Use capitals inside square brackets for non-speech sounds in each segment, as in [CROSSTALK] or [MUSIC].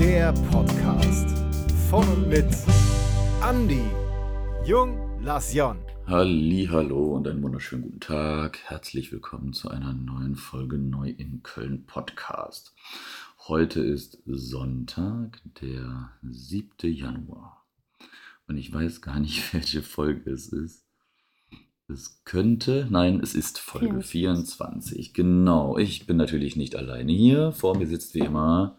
Der Podcast von und mit Andy, Jung, Lasjon. Hallo und einen wunderschönen guten Tag. Herzlich willkommen zu einer neuen Folge Neu in Köln Podcast. Heute ist Sonntag, der 7. Januar. Und ich weiß gar nicht, [LAUGHS] welche Folge es ist. Es könnte, nein, es ist Folge 24. Genau, ich bin natürlich nicht alleine hier. Vor mir sitzt wie immer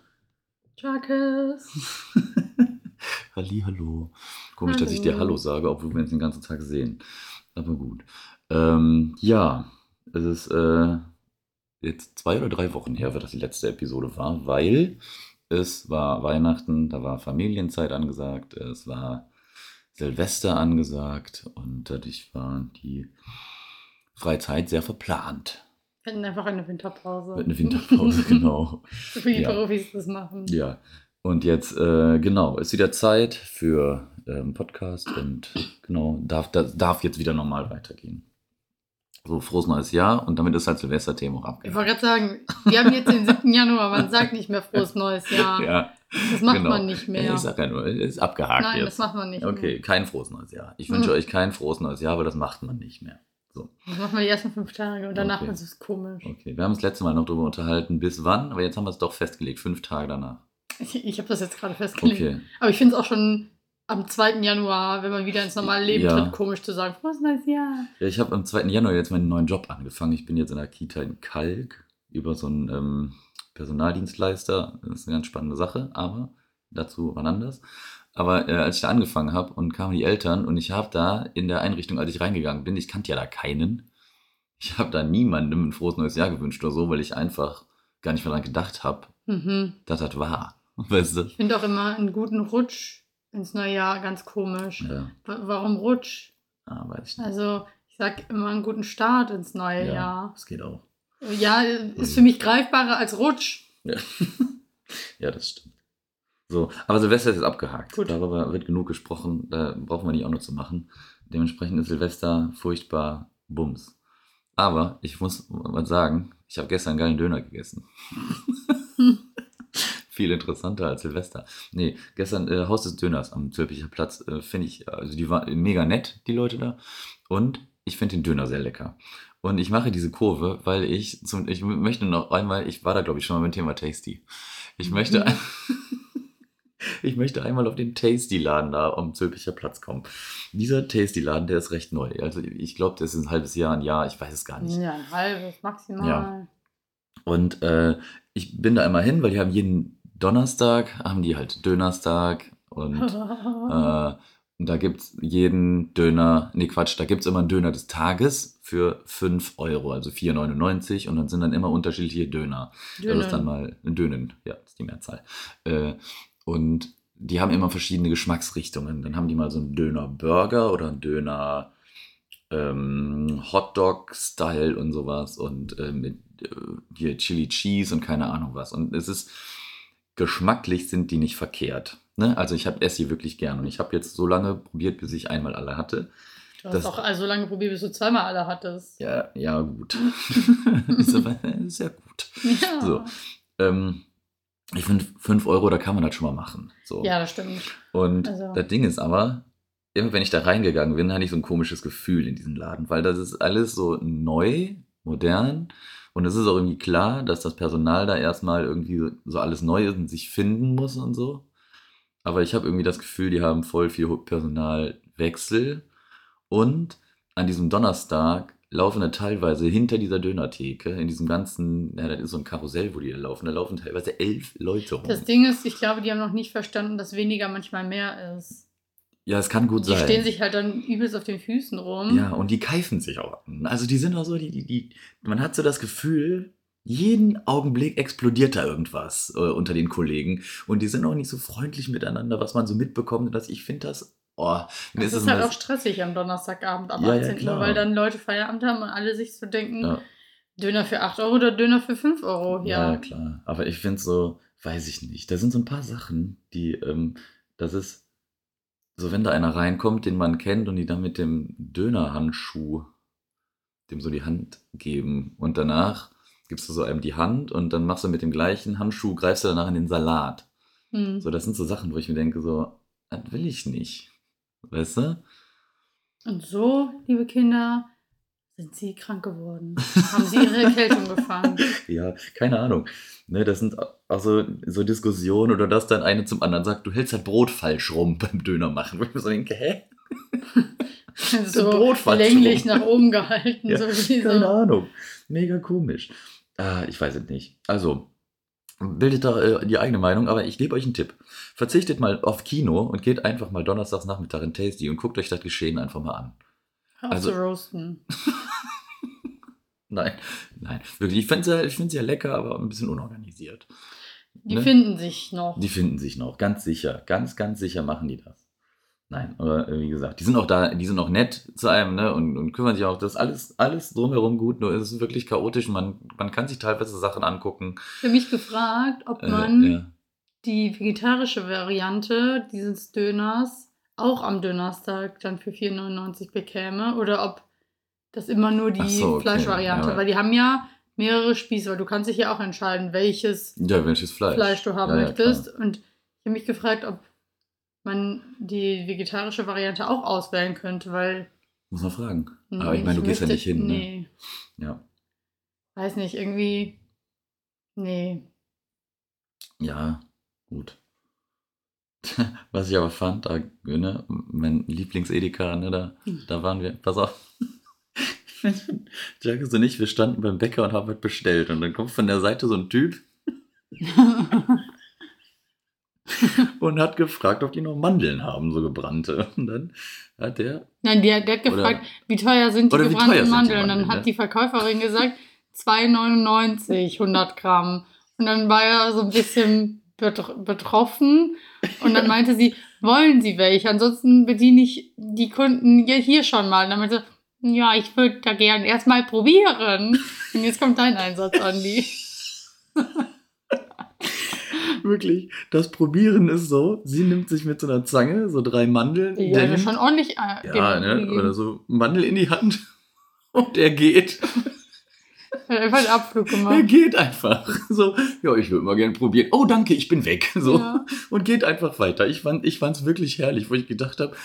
Jacques. [LAUGHS] Halli, hallo. Komisch, dass ich dir Hallo. Hallo sage, obwohl wir uns den ganzen Tag sehen. Aber gut. Ähm, ja, es ist äh, jetzt zwei oder drei Wochen her, dass die letzte Episode war, weil es war Weihnachten, da war Familienzeit angesagt, es war Silvester angesagt und dadurch war die Freizeit sehr verplant. Wir hatten einfach eine Winterpause. Mit einer Winterpause, [LAUGHS] genau. So wie die Ja. Profis das machen. Ja, und jetzt, äh, genau, ist wieder Zeit für ähm, Podcast und genau, darf, das darf jetzt wieder normal weitergehen. So, frohes neues Jahr und damit ist halt Silvesterthema auch Ich abgehakt. wollte gerade sagen, wir haben jetzt den 7. Januar, man sagt nicht mehr frohes neues [LAUGHS] Jahr. Ja, das macht genau. man nicht mehr. Ich sag ja nur, ist abgehakt Nein, das jetzt. macht man nicht Okay, mehr. kein frohes neues Jahr. Ich wünsche [LAUGHS] euch kein frohes neues Jahr, weil das macht man nicht mehr. So, Das machen wir die ersten fünf Tage und danach Okay. ist es komisch. okay. Wir haben uns das letzte Mal noch darüber unterhalten, bis wann, aber jetzt haben wir es doch festgelegt, fünf Tage danach. Ich, ich habe das jetzt gerade festgelegt. Okay, Aber ich finde es auch schon am 2. Januar, wenn man wieder ins normale Leben Ja. tritt, komisch zu sagen, frohes neues Jahr. Ja, ich habe am 2. Januar jetzt meinen neuen Job angefangen. Ich bin jetzt in der Kita in Kalk über so einen ähm, Personaldienstleister. Das ist eine ganz spannende Sache, aber dazu wann anders. Aber äh, als ich da angefangen habe und kamen die Eltern und ich habe da in der Einrichtung, als ich reingegangen bin, ich kannte ja da keinen. Ich habe da niemandem ein frohes neues Jahr gewünscht oder so, weil ich einfach gar nicht mehr daran gedacht habe, Mhm. dass das war. [LAUGHS] Weißt du? Ich finde auch immer einen guten Rutsch ins neue Jahr ganz komisch. Ja, Wa- Warum Rutsch? ah, weiß ich nicht. Also, ich sag immer einen guten Start ins neue ja, Jahr. das geht auch. Ja, ist für mich greifbarer als Rutsch. Ja. [LAUGHS] ja, das stimmt. So, aber Silvester ist jetzt abgehakt. Gut. Darüber wird genug gesprochen. Da brauchen wir nicht auch noch zu machen. Dementsprechend ist Silvester furchtbar Bums. Aber ich muss mal sagen, ich habe gestern einen geilen Döner gegessen. [LAUGHS] Viel interessanter als Silvester. Nee, gestern äh, Haus des Döners am Zülpicher Platz äh, finde ich, also die waren mega nett, die Leute da. Und ich finde den Döner sehr lecker. Und ich mache diese Kurve, weil ich zum, ich möchte noch einmal, ich war da glaube ich schon mal beim Thema Tasty. Ich möchte, Mhm. [LAUGHS] ich möchte einmal auf den Tasty-Laden da am Zülpicher Platz kommen. Dieser Tasty-Laden, der ist recht neu. Also ich glaube, das ist ein halbes Jahr, ein Jahr, ich weiß es gar nicht. Ja, ein halbes maximal. Ja. Und äh, ich bin da immer hin, weil die haben jeden Donnerstag, haben die halt Dönerstag und [LAUGHS] äh, und da gibt es jeden Döner, nee Quatsch, da gibt es immer einen Döner des Tages für 5 Euro, also 4,99 und dann sind dann immer unterschiedliche Döner. Das ist dann mal ein Dönen, ja, das ist die Mehrzahl. Äh, und die haben immer verschiedene Geschmacksrichtungen. Dann haben die mal so einen Döner-Burger oder einen Döner ähm, Hotdog-Style und sowas und äh, mit äh, hier Chili Cheese und keine Ahnung was. Und es ist geschmacklich sind die nicht verkehrt. Ne? Also ich habe esse die wirklich gern und ich habe jetzt so lange probiert, bis ich einmal alle hatte. Du hast das- auch also lange probiert, bis du zweimal alle hattest. Ja, ja gut. [LAUGHS] [LAUGHS] ist aber sehr gut. Ja. So. Ähm, ich finde, 5 Euro, da kann man das schon mal machen. So. Ja, das stimmt. Und Also- das Ding ist aber, immer wenn ich da reingegangen bin, hatte ich so ein komisches Gefühl in diesem Laden, weil das ist alles so neu, modern und es ist auch irgendwie klar, dass das Personal da erstmal irgendwie so, so alles neu ist und sich finden muss und so. Aber ich habe irgendwie das Gefühl, die haben voll viel Personalwechsel und an diesem Donnerstag laufen da teilweise hinter dieser Dönertheke, in diesem ganzen, ja, das ist so ein Karussell, wo die da laufen, da laufen teilweise elf Leute rum. Das Ding ist, ich glaube, die haben noch nicht verstanden, dass weniger manchmal mehr ist. ja, es kann gut Die sein. stehen sich halt dann übelst auf den Füßen rum. Ja, und die keifen sich auch an. Also die sind auch so, die, die, die, man hat so das Gefühl, jeden Augenblick explodiert da irgendwas äh, unter den Kollegen. Und die sind auch nicht so freundlich miteinander, was man so mitbekommt. Dass ich finde das, oh, mir Es ist ist halt auch stressig am Donnerstagabend ab Ja, ja, 18 Uhr, klar. weil dann Leute Feierabend haben und alle sich so denken, ja, Döner für 8 Euro oder Döner für 5 Euro. ja. Ja, klar. Aber ich finde so, weiß ich nicht. Da sind so ein paar Sachen, die, ähm, das ist so, wenn da einer reinkommt, den man kennt und die dann mit dem Dönerhandschuh dem so die Hand geben und danach gibst du so einem die Hand und dann machst du mit dem gleichen Handschuh, greifst du danach in den Salat. Hm. So, das sind so Sachen, wo ich mir denke, so, das will ich nicht. Weißt du? Und so, liebe Kinder, sind sie krank geworden. Haben sie ihre Erkältung gefangen. [LAUGHS] Ja, keine Ahnung. Ne, das sind also so Diskussionen oder dass dann eine zum anderen sagt, du hältst halt Brot falsch rum beim Döner machen. Wo ich mir so denke, hä? [LAUGHS] so Brot falsch länglich rum. nach oben gehalten. Ja, so wie Keine so. Ahnung. Mega komisch. Ah, ich weiß es nicht. Also, bildet da äh, die eigene Meinung, aber ich gebe euch einen Tipp. Verzichtet mal auf Kino und geht einfach mal donnerstags Nachmittag in Tasty und guckt euch das Geschehen einfach mal an. Auf Also- zu roasten. [LAUGHS] Nein, nein, wirklich. Ich finde es ja, ja lecker, aber ein bisschen unorganisiert. Die Ne? finden sich noch. Die finden sich noch, ganz sicher. Ganz, ganz sicher machen die das. Nein, aber äh, wie gesagt, die sind auch da, die sind auch nett zu einem, ne? Und, und kümmern sich auch, das ist alles, alles drumherum gut, nur es ist wirklich chaotisch. Man, man kann sich teilweise Sachen angucken. Ich habe mich gefragt, ob Äh, man ja. die vegetarische Variante dieses Döners auch am Donnerstag dann für 4,99 bekäme oder ob das immer nur die so, okay. Fleischvariante, Ja. weil die haben ja mehrere Spieße, weil du kannst dich ja auch entscheiden, welches Ja, welches Fleisch? Fleisch du haben ja, möchtest. Und ich habe mich gefragt, ob man die vegetarische Variante auch auswählen könnte, weil Muss man fragen. hm, Aber ich meine, du gehst ja nicht hin, ne? Nee, Ja. weiß nicht, irgendwie. Nee. Ja, gut. [LAUGHS] Was ich aber fand, da, ne, mein Lieblings-Edeka, ne, da, da waren wir, pass auf. [LAUGHS] Jacques und ich, wir standen beim Bäcker und haben was bestellt. Und dann kommt von der Seite so ein Typ [LAUGHS] [LAUGHS] und hat gefragt, ob die noch Mandeln haben, so gebrannte. Und dann hat der, Nein, der, der hat Oder- gefragt, wie teuer sind die oder gebrannten die Mandeln? Und dann Mandeln, hat die Verkäuferin gesagt, 2,99, 100 Gramm. Und dann war er so ein bisschen betr betroffen. Und dann meinte sie, wollen Sie welche? Ansonsten bediene ich die Kunden ja hier schon mal. Und dann meinte sie, ja, ich würde da gern erstmal probieren. Und jetzt kommt dein Einsatz, Andi. [LAUGHS] [LAUGHS] wirklich, das Probieren ist so, sie nimmt sich mit so einer Zange so drei Mandeln, Die der nimmt- schon ordentlich äh, ja, ne, oder so Mandel in die Hand [LAUGHS] und er geht. [LAUGHS] Hat einfach einen Abflug Er gemacht. geht einfach. So, ja, ich würde mal gerne probieren. Oh, danke, ich bin weg. So. Ja. Und geht einfach weiter. Ich fand es ich fand's wirklich herrlich, wo ich gedacht habe.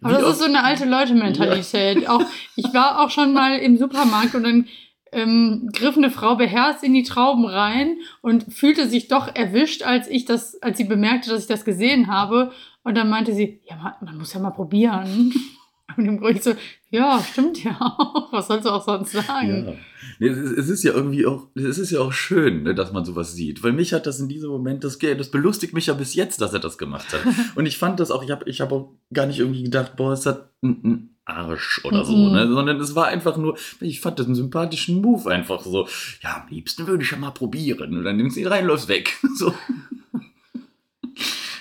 Aber das ist so eine alte Leute-Mentalität. Auch, ich war auch schon mal im Supermarkt und dann ähm, griff eine Frau beherzt in die Trauben rein und fühlte sich doch erwischt, als ich das, als sie bemerkte, dass ich das gesehen habe. Und dann meinte sie, ja, man, man muss ja mal probieren. [LAUGHS] Und im Grunde so, ja, stimmt ja auch. Was sollst du auch sonst sagen? Ja. Nee, es, ist, es ist ja irgendwie auch, es ist ja auch schön, ne, dass man sowas sieht. Weil mich hat das in diesem Moment, das, das belustigt mich ja bis jetzt, dass er das gemacht hat. [LAUGHS] Und ich fand das auch, ich habe ich hab auch gar nicht irgendwie gedacht, boah, es hat ein Arsch oder so, Mhm. ne? Sondern es war einfach nur, ich fand das einen sympathischen Move einfach so. Ja, am liebsten würde ich ja mal probieren. Und dann nimmst du ihn rein, läufst weg. [LAUGHS] So.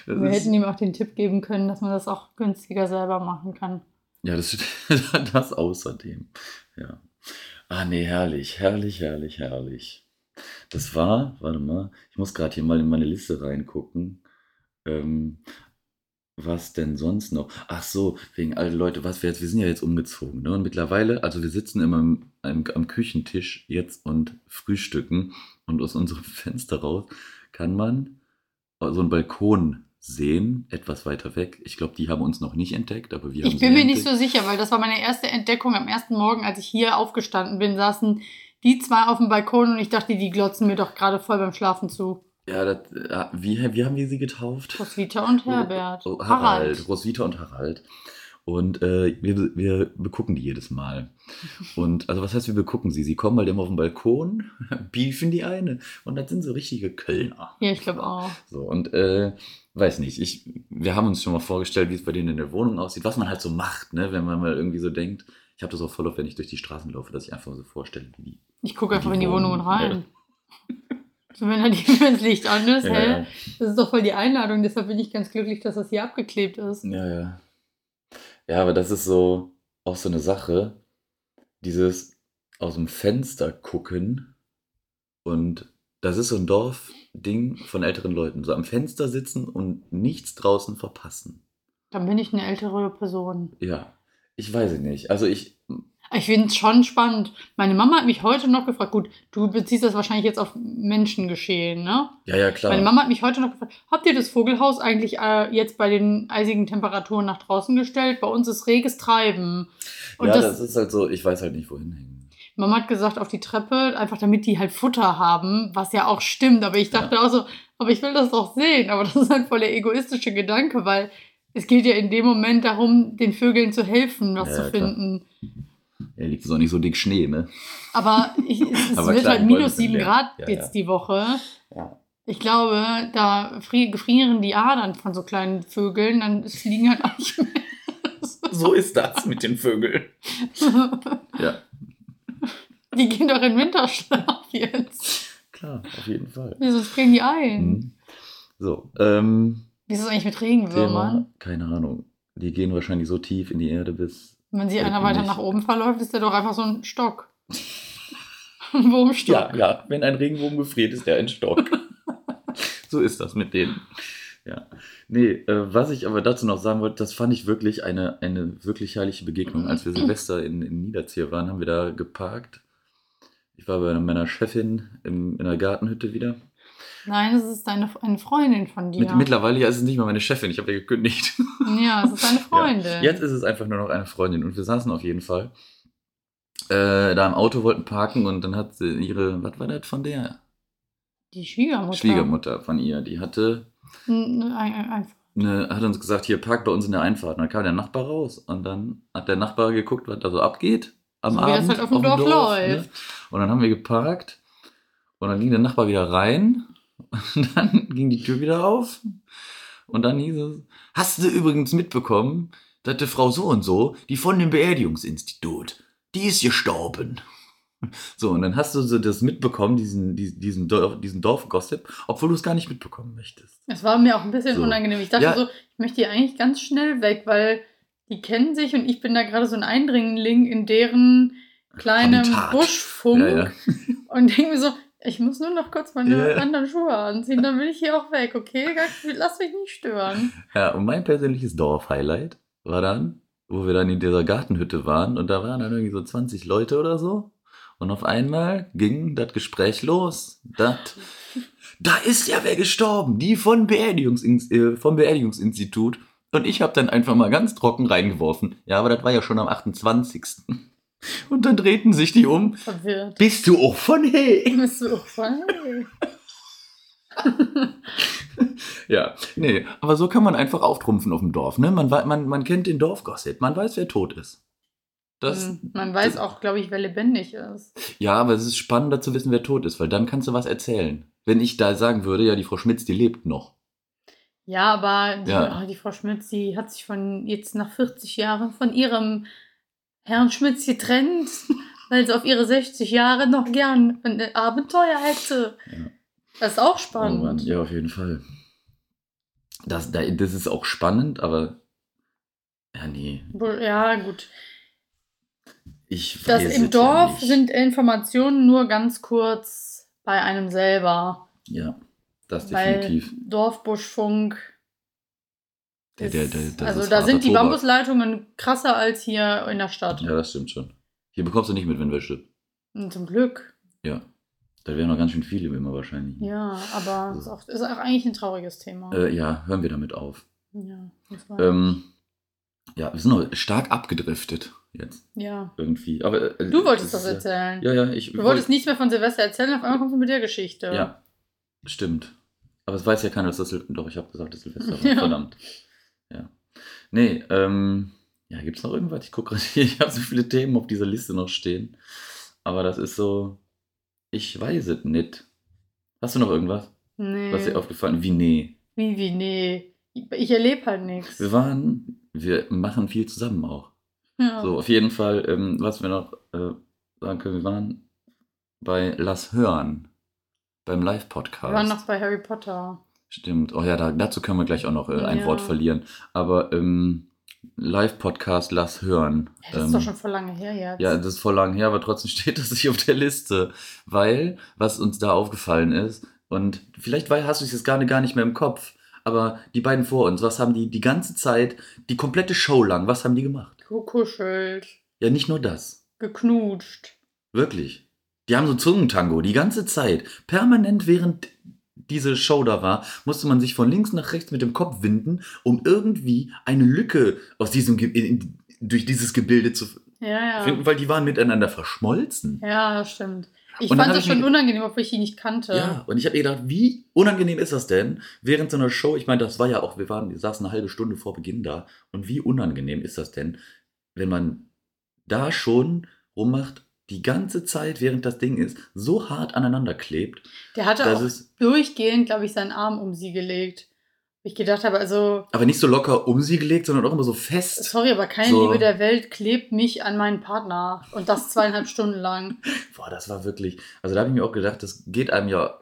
Das Wir hätten ihm auch den Tipp geben können, dass man das auch günstiger selber machen kann. Ja, das, [LAUGHS] das außerdem. Ja. Ah, nee, herrlich, herrlich, herrlich, herrlich. Das war, warte mal, ich muss gerade hier mal in meine Liste reingucken. Ähm, was denn sonst noch? Ach so, wegen alte Leute, was wir jetzt, wir sind ja jetzt umgezogen, ne? Und mittlerweile, also wir sitzen immer am, am, am Küchentisch jetzt und frühstücken und aus unserem [LAUGHS] Fenster raus kann man so einen Balkon sehen, etwas weiter weg. Ich glaube, die haben uns noch nicht entdeckt, aber wir haben Ich bin mir nicht entdeckt. so sicher, weil das war meine erste Entdeckung am ersten Morgen, als ich hier aufgestanden bin, saßen die zwei auf dem Balkon und ich dachte, die glotzen mir doch gerade voll beim Schlafen zu. Ja, das, äh, wie, wie haben wir sie getauft? Roswitha und Herbert. Oh, Harald. Roswitha und Harald. Und äh, wir, wir begucken die jedes Mal. [LAUGHS] Und also was heißt, wir begucken sie? Sie kommen halt immer auf den Balkon, [LAUGHS] beefen die eine. Und das sind so richtige Kölner. Ja, ich glaube auch. So, und äh, weiß nicht, ich, wir haben uns schon mal vorgestellt, wie es bei denen in der Wohnung aussieht, was man halt so macht, ne, wenn man mal irgendwie so denkt. Ich habe das auch voll oft, wenn ich durch die Straßen laufe, dass ich einfach so vorstelle, wie die. Ich gucke einfach Die in die Wohnung, Wohnungen rein. So, wenn da die [LAUGHS] wenn das Licht an ist, Ja, hä? ja. Das ist doch voll die Einladung, deshalb bin ich ganz glücklich, dass das hier abgeklebt ist. Ja, ja. Ja, aber das ist so auch so eine Sache, dieses aus dem Fenster gucken und das ist so ein Dorfding von älteren Leuten. So am Fenster sitzen und nichts draußen verpassen. Dann bin ich eine ältere Person. Ja, ich weiß es nicht. Also ich, Ich finde es schon spannend. Meine Mama hat mich heute noch gefragt, gut, du beziehst das wahrscheinlich jetzt auf Menschengeschehen, ne? Ja, ja, klar. Meine Mama hat mich heute noch gefragt, habt ihr das Vogelhaus eigentlich äh, jetzt bei den eisigen Temperaturen nach draußen gestellt? Bei uns ist reges Treiben. Und ja, das, das, ist halt so, ich weiß halt nicht, wohin hängen. Mama hat gesagt, auf die Treppe, einfach damit die halt Futter haben, was ja auch stimmt. Aber ich dachte auch so, aber ich will das doch sehen. Aber das ist halt voll der egoistische Gedanke, weil es geht ja in dem Moment darum, den Vögeln zu helfen, was Ja, zu ja, klar. Ja, liegt es auch nicht so dick Schnee, ne? Aber ich, es, [LAUGHS] Aber wird klar, halt die Bäume minus sind 7 leer. Grad Ja, jetzt ja. die Woche. Ja. Ich glaube, da fri- gefrieren die Adern von so kleinen Vögeln, dann fliegen halt auch nicht mehr. [LAUGHS] So ist das mit den Vögeln. [LAUGHS] Ja, Die gehen doch in Winterschlaf jetzt. klar, auf jeden Fall. Wieso frieren die ein? Mhm. So, ähm, Wie ist es eigentlich mit Thema, Regenwürmern? keine Ahnung. Die gehen wahrscheinlich so tief in die Erde bis. Wenn sie einer weiter nicht. nach oben verläuft, ist der doch einfach so ein Stock. ein [LAUGHS] Wurmstock. Ja, ja, wenn ein Regenwurm gefriert, ist der ein Stock. [LAUGHS] so ist das mit denen. Ja. Nee, äh, was ich aber dazu noch sagen wollte, das fand ich wirklich eine, eine wirklich herrliche Begegnung. Als wir Silvester in, in Niederzier waren, haben wir da geparkt. Ich war bei meiner Chefin im, in der Gartenhütte wieder. Nein, es ist eine, eine Freundin von dir. Mit, mittlerweile ja, ist es nicht mehr meine Chefin, ich habe ja gekündigt. [LAUGHS] ja, es ist eine Freundin. Ja, jetzt ist es einfach nur noch eine Freundin und wir saßen auf jeden Fall äh, da im Auto, wollten parken und dann hat sie ihre, was war das von der? die Schwiegermutter. Schwiegermutter von ihr, die hatte, ein- eine, hat uns gesagt, hier parkt bei uns in der Einfahrt. Und dann kam der Nachbar raus und dann hat der Nachbar geguckt, was da so abgeht am So wie das Abend. halt auf dem Dorf läuft. ne? Und dann haben wir geparkt und dann ging der Nachbar wieder rein [LAUGHS] und dann ging die Tür wieder auf und dann hieß es, hast du übrigens mitbekommen, dass die Frau so und so, die von dem Beerdigungsinstitut, die ist gestorben. [LAUGHS] So, und dann hast du so das mitbekommen, diesen, diesen, diesen, Dorf, diesen Dorfgossip, obwohl du es gar nicht mitbekommen möchtest. Es war mir auch ein bisschen So. unangenehm. Ich dachte Ja. so, ich möchte hier eigentlich ganz schnell weg, weil die kennen sich und ich bin da gerade so ein Eindringling in deren kleinem Habitat. Buschfunk Ja, ja. [LAUGHS] und denke mir so, ich muss nur noch kurz meine Ja. anderen Schuhe anziehen, dann bin ich hier auch weg, okay? Lass mich nicht stören. Ja, und mein persönliches Dorf-Highlight war dann, wo wir dann in dieser Gartenhütte waren und da waren dann irgendwie so 20 Leute oder so. Und auf einmal ging das Gespräch los. Dat, da ist ja wer gestorben, die von Beerdigungsins äh, vom Beerdigungsinstitut. Und ich habe dann einfach mal ganz trocken reingeworfen. Ja, aber das war ja schon am 28. Und dann drehten sich die um. Verwirrt. Bist du auch von hey? [LAUGHS] Bist du auch voll? [LAUGHS] Ja, nee, aber so kann man einfach auftrumpfen auf dem Dorf. Ne? Man, man, man kennt den Dorfgossip, man weiß, wer tot ist. Das, Hm, Man weiß auch, glaube ich, wer lebendig ist. Ja, aber es ist spannender zu wissen, wer tot ist, weil dann kannst du was erzählen. Wenn ich da sagen würde, ja, die Frau Schmitz, die lebt noch. Ja, aber die, Ja. oh, die Frau Schmitz, die hat sich von jetzt nach 40 Jahren von ihrem Herrn Schmitz getrennt, [LAUGHS] weil sie auf ihre 60 Jahre noch gern ein Abenteuer hätte. Ja. Das ist auch Oh Mann, spannend. ja, auf jeden Fall. Das, da- das ist auch spannend, aber ja, nee, ja, gut. ich weiß Das im ja Dorf nicht. sind Informationen nur ganz kurz bei einem selber. Ja, das Weil definitiv. Dorfbuschfunk. Der- ist- der- der- das also ist da sind die Tobak. Bambusleitungen krasser als hier in der Stadt. Ja, das stimmt schon. Hier bekommst du nicht mit, wenn wer stirbt. Und zum Glück. Ja. Da wären noch ganz schön viele immer wahrscheinlich. Ja, aber ist auch, ist auch eigentlich ein trauriges Thema. Äh, ja, hören wir damit auf. ja, das Ähm, ja, wir sind noch stark abgedriftet jetzt ja. irgendwie. Aber, äh, Du wolltest das ist ja- erzählen. Ja, ja, ich. Du wolltest nichts mehr von Silvester erzählen, auf einmal kommst du mit der Geschichte. Ja, stimmt. Aber es weiß ja keiner, dass das Doch, ich habe gesagt, das Silvester [LAUGHS] war. Ja. Verdammt. Nee, ähm. Ja, gibt's noch irgendwas? Ich gucke gerade hier, [LAUGHS] ich habe so viele Themen auf dieser Liste noch stehen. Aber das ist so. Ich weiß es nicht. Hast du noch irgendwas, Nee. was dir aufgefallen Wie, nee. Wie, wie, nee. Ich, ich erlebe halt nichts. Wir waren. Wir machen viel zusammen auch. Ja. So, auf jeden Fall, ähm, was wir noch äh, sagen können, wir waren bei Lass Hören. Beim Live-Podcast. Wir waren noch bei Harry Potter. Stimmt. Oh ja, da, dazu können wir gleich auch noch äh, ein Ja. Wort verlieren. Aber ähm, Live-Podcast Lass hören. Das ist ähm, doch schon voll lange her jetzt. ja, das ist voll lang her, aber trotzdem [LAUGHS] steht das nicht auf der Liste. Weil, was uns da aufgefallen ist, und vielleicht weil, hast du es jetzt gerade gar nicht mehr im Kopf, aber die beiden vor uns, was haben die die ganze Zeit, die komplette Show lang, was haben die gemacht? Gekuschelt, Ja, nicht nur das. geknutscht. Wirklich. Die haben so Zungentango die ganze Zeit. Permanent während diese Show da war, musste man sich von links nach rechts mit dem Kopf winden, um irgendwie eine Lücke aus diesem Ge in, durch dieses Gebilde zu Ja, ja. finden, weil die waren miteinander verschmolzen. Ja, das stimmt. Ich Und fand das schon unangenehm, obwohl ich die nicht kannte. Ja, und ich habe mir gedacht, wie unangenehm ist das denn während so einer Show? Ich meine, das war ja auch, wir waren, wir saßen eine halbe Stunde vor Beginn da. Und wie unangenehm ist das denn, wenn man da schon rummacht, die ganze Zeit, während das Ding ist, so hart aneinander klebt, Der hatte auch durchgehend, glaube ich, seinen Arm um sie gelegt. Ich gedacht habe, also, aber nicht so locker um sie gelegt, sondern auch immer so fest. sorry, aber keine So. Liebe der Welt klebt mich an meinen Partner. Und das zweieinhalb Stunden lang. [LAUGHS] Boah, das war wirklich, also da habe ich mir auch gedacht, das geht einem ja,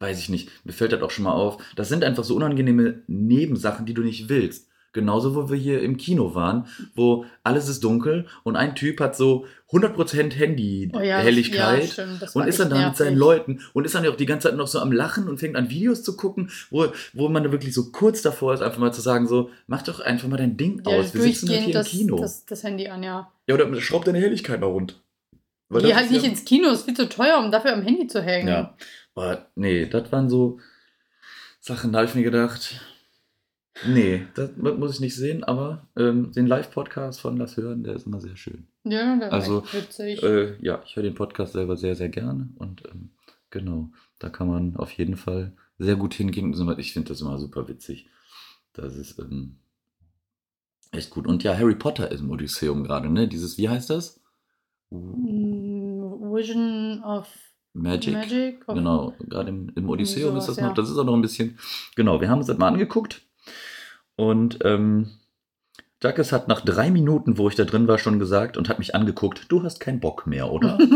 weiß ich nicht, mir fällt das auch schon mal auf. Das sind einfach so unangenehme Nebensachen, die du nicht willst. Genauso, wo wir hier im Kino waren, wo alles ist dunkel und ein Typ hat so 100% Oh ja, Handy-Helligkeit ja, und ist dann da mit seinen. Leuten und ist dann ja auch die ganze Zeit noch so am Lachen und fängt an Videos zu gucken, wo, wo man wirklich so kurz davor ist, einfach mal zu sagen, so, mach doch einfach mal dein Ding Ja, aus. Wir sitzen halt hier das, im Kino. das, das Handy an, ja. ja, oder schraub deine Helligkeit mal rund. Weil Geh halt nicht ja- ins Kino, ist viel zu teuer, um dafür am Handy zu hängen. Ja. Aber nee, das waren so Sachen, da habe ich mir gedacht, nee, das muss ich nicht sehen, aber ähm, den Live-Podcast von Lass Hören, der ist immer sehr schön. Ja, das Also, ist witzig. Äh, ja, ich höre den Podcast selber sehr, sehr gerne und ähm, genau, da kann man auf jeden Fall sehr gut hingehen. Ich finde das immer super witzig. Das ist ähm, echt gut. Und ja, Harry Potter ist im Odysseum gerade, ne? Dieses, wie heißt das? Mm, Vision of Magic. Magic. Genau, gerade im, im Odysseum sowas, ist das ja. noch, das ist auch noch ein bisschen, genau, wir haben uns das mal angeguckt und ähm, Jacques hat nach drei Minuten, wo ich da drin war, schon gesagt und hat mich angeguckt, du hast keinen Bock mehr, oder? [LAUGHS]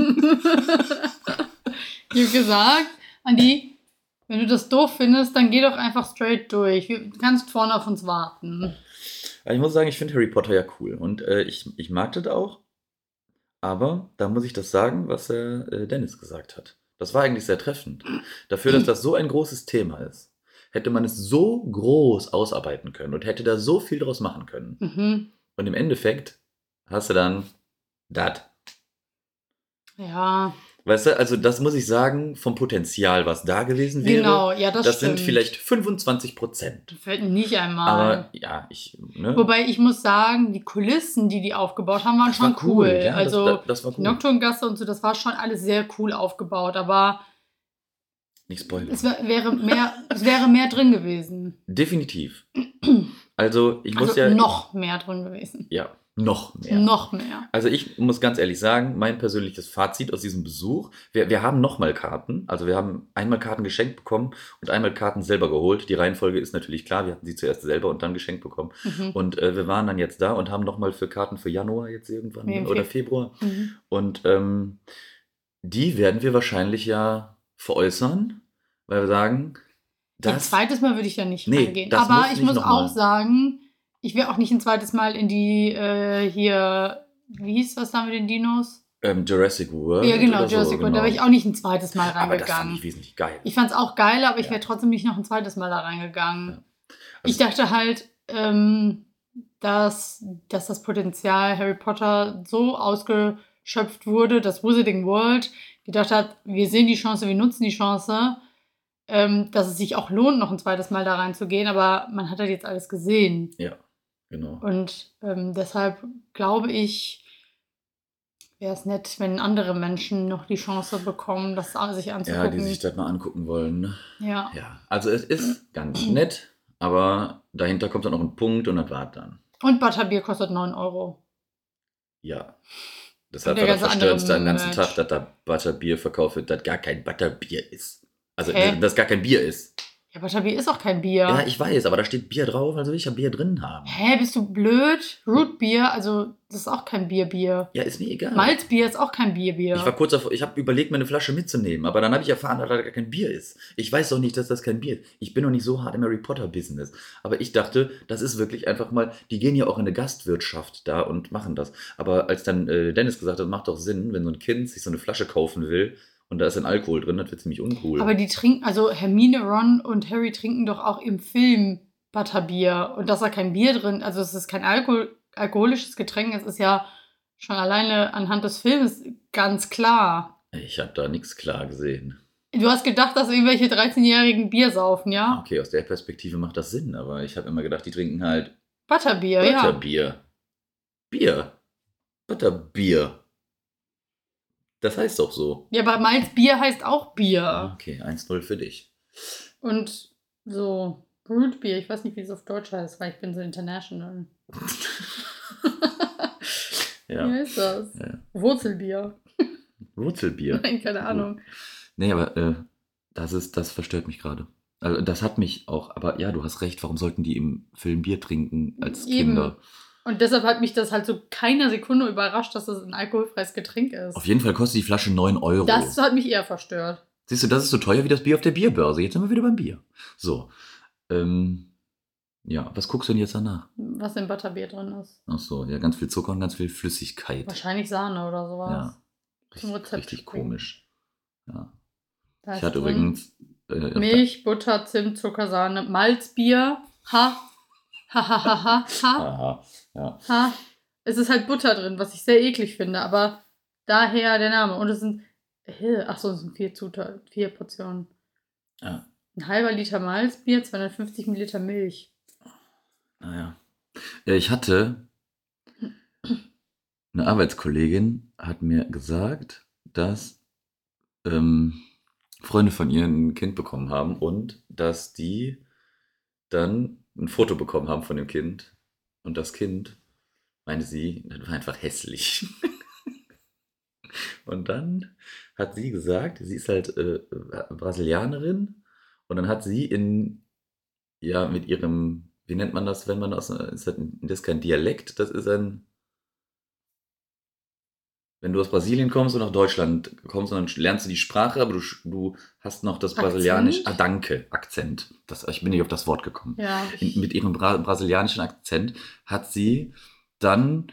ich habe gesagt, Andi, wenn du das doof findest, dann geh doch einfach straight durch. Du kannst vorne auf uns warten. Ja, ich muss sagen, ich finde Harry Potter ja cool und äh, ich, ich mag das auch, aber da muss ich das sagen, was äh, Dennis gesagt hat. Das war eigentlich sehr treffend. Dafür, dass das so ein großes Thema ist, hätte man es so groß ausarbeiten können und hätte da so viel draus machen können. Mhm. Und im Endeffekt hast du dann das. Ja, Weißt du, also das muss ich sagen, vom Potenzial, was da gewesen wäre. genau. Ja, das, Das, stimmt. sind vielleicht 25 Prozent. Fällt mir nicht einmal. Aber ja, ich. Ne, Wobei ich muss sagen, die Kulissen, die die aufgebaut haben, waren das schon war cool. Ja, also das, das, das war die cool. Nocturngasse und so, das war schon alles sehr cool aufgebaut. Aber Nicht spoilern. es wär, wäre, mehr, es wäre mehr drin gewesen. Definitiv. Also, ich muss Also ja. noch mehr drin gewesen. Ja, noch mehr. Noch mehr. Also ich muss ganz ehrlich sagen, mein persönliches Fazit aus diesem Besuch, wir, wir haben nochmal Karten, also wir haben einmal Karten geschenkt bekommen und einmal Karten selber geholt. Die Reihenfolge ist natürlich klar, wir hatten sie zuerst selber und dann geschenkt bekommen. Mhm. Und äh, wir waren dann jetzt da und haben nochmal für Karten für Januar jetzt irgendwann Nee, oder Feb- Februar. Mhm. Und ähm, die werden wir wahrscheinlich ja veräußern, weil wir sagen, Ein das zweites Mal würde ich ja nicht Nee, reingehen. Aber muss ich muss auch sagen, ich will auch nicht ein zweites Mal in die äh, hier, wie hieß das da mit den Dinos? ähm, Jurassic World. ja, genau, oder so, Jurassic World. Da genau. wäre ich auch nicht ein zweites Mal Aber das fand reingegangen. ich wesentlich geil. Ich fand es auch geil, aber ich Ja. wäre trotzdem nicht noch ein zweites Mal da reingegangen. Ja. ich Also- dachte halt, ähm, dass, dass das Potenzial Harry Potter so ausgeschöpft wurde, dass Wizarding World gedacht hat, wir sehen die Chance, wir nutzen die Chance, ähm, dass es sich auch lohnt, noch ein zweites Mal da reinzugehen, aber man hat halt jetzt alles gesehen. Genau. Und ähm, deshalb glaube ich, wäre es nett, wenn andere Menschen noch die Chance bekommen, das sich Ja, anzugucken. die sich das mal angucken wollen. Ne? ja. Ja, also es ist ganz [CLEARS THROAT] nett, aber dahinter kommt dann noch ein Punkt und das war dann. Und Butterbier kostet 9 Euro. Ja. Hat der das am ganzen Merch. Tag, dass da Butterbier verkauft wird, das gar kein Butterbier ist. Also, Hä? das gar kein Bier ist. Ja, Butterbier ist auch kein Bier. Ja. ich weiß, aber da steht Bier drauf, also will ich ja Bier drin haben. Hä, bist du blöd? Rootbier, also das ist auch kein Bierbier. Ja, ist mir egal. Malzbier ist auch kein Bierbier. Ich war kurz davor, ich habe überlegt, mir eine Flasche mitzunehmen, aber dann habe ich erfahren, dass da gar kein Bier ist. Ich weiß doch nicht, dass das kein Bier ist. Ich bin noch nicht so hart im Harry Potter Business. Aber ich dachte, das ist wirklich einfach mal, die gehen ja auch in eine Gastwirtschaft da und machen das. Aber als dann äh, Dennis gesagt hat, macht doch Sinn, wenn so ein Kind sich so eine Flasche kaufen will und da ist ein Alkohol drin, das wird ziemlich uncool. Aber die trinken, also Hermine, Ron und Harry trinken doch auch im Film Butterbier. Und da ist da kein Bier drin, also es ist kein Alkohol, alkoholisches Getränk, es ist ja Schon alleine anhand des Films ganz klar. Ich habe da nichts klar gesehen. Du hast gedacht, dass irgendwelche 13-jährigen Bier saufen, ja? Okay, aus der Perspektive macht das Sinn, aber ich habe immer gedacht, die trinken halt Butterbier, ja. Butterbier. Bier. Butterbier. Das heißt doch so. Ja, aber Malz Bier heißt auch Bier. Okay, 1-0 für dich. Und so Brutbier, ich weiß nicht, wie es auf Deutsch heißt, weil ich bin so international. [LAUGHS] Wie Ja. heißt das? ja. Wurzelbier. Wurzelbier. [LAUGHS] Nein, keine Ahnung. Nee, aber äh, das ist, das verstört mich gerade. Also das hat mich auch, aber ja, du hast recht, warum sollten die im Film Bier trinken als Eben. Kinder? Und deshalb hat mich das halt so keiner Sekunde überrascht, dass das ein alkoholfreies Getränk ist. Auf jeden Fall kostet die Flasche 9 Euro. Das hat mich eher verstört. Siehst du, das ist so teuer wie das Bier auf der Bierbörse. Jetzt sind wir wieder beim Bier. So. Ähm, ja, was guckst du denn jetzt danach? Was im Butterbier drin ist. Ach so, ja, ganz viel Zucker und ganz viel Flüssigkeit. Wahrscheinlich Sahne oder sowas. Ja. Zum Richtig, Rezept richtig komisch. Ja. Da Ich hatte drin übrigens. Äh, Milch, Butter, Zimt, Zucker, Sahne, Malzbier. Ha. Ha, ha, ha, ha, ha, Aha, ja. ha. Es ist halt Butter drin, was ich sehr eklig finde, aber daher der Name. Und es sind, Hä, ach so, es sind vier Zutaten, vier Portionen. ja. Ein halber Liter Malzbier, 250 Milliliter Milch. Naja. Ja, ich hatte. Eine Arbeitskollegin hat mir gesagt, dass ähm, Freunde von ihr ein Kind bekommen haben und dass die dann ein Foto bekommen haben von dem Kind. Und das Kind, meinte sie, das war einfach hässlich. [LAUGHS] und dann hat sie gesagt, sie ist halt äh, Brasilianerin und dann hat sie in, ja, mit ihrem, wie nennt man das, wenn man das, ist das, das ist kein Dialekt, das ist ein, wenn du aus Brasilien kommst und nach Deutschland kommst, dann lernst du die Sprache, aber du, du hast noch das brasilianische, ah, danke, Akzent. Das, ich bin nicht auf das Wort gekommen. Ja, In, mit ihrem Bra brasilianischen Akzent hat sie dann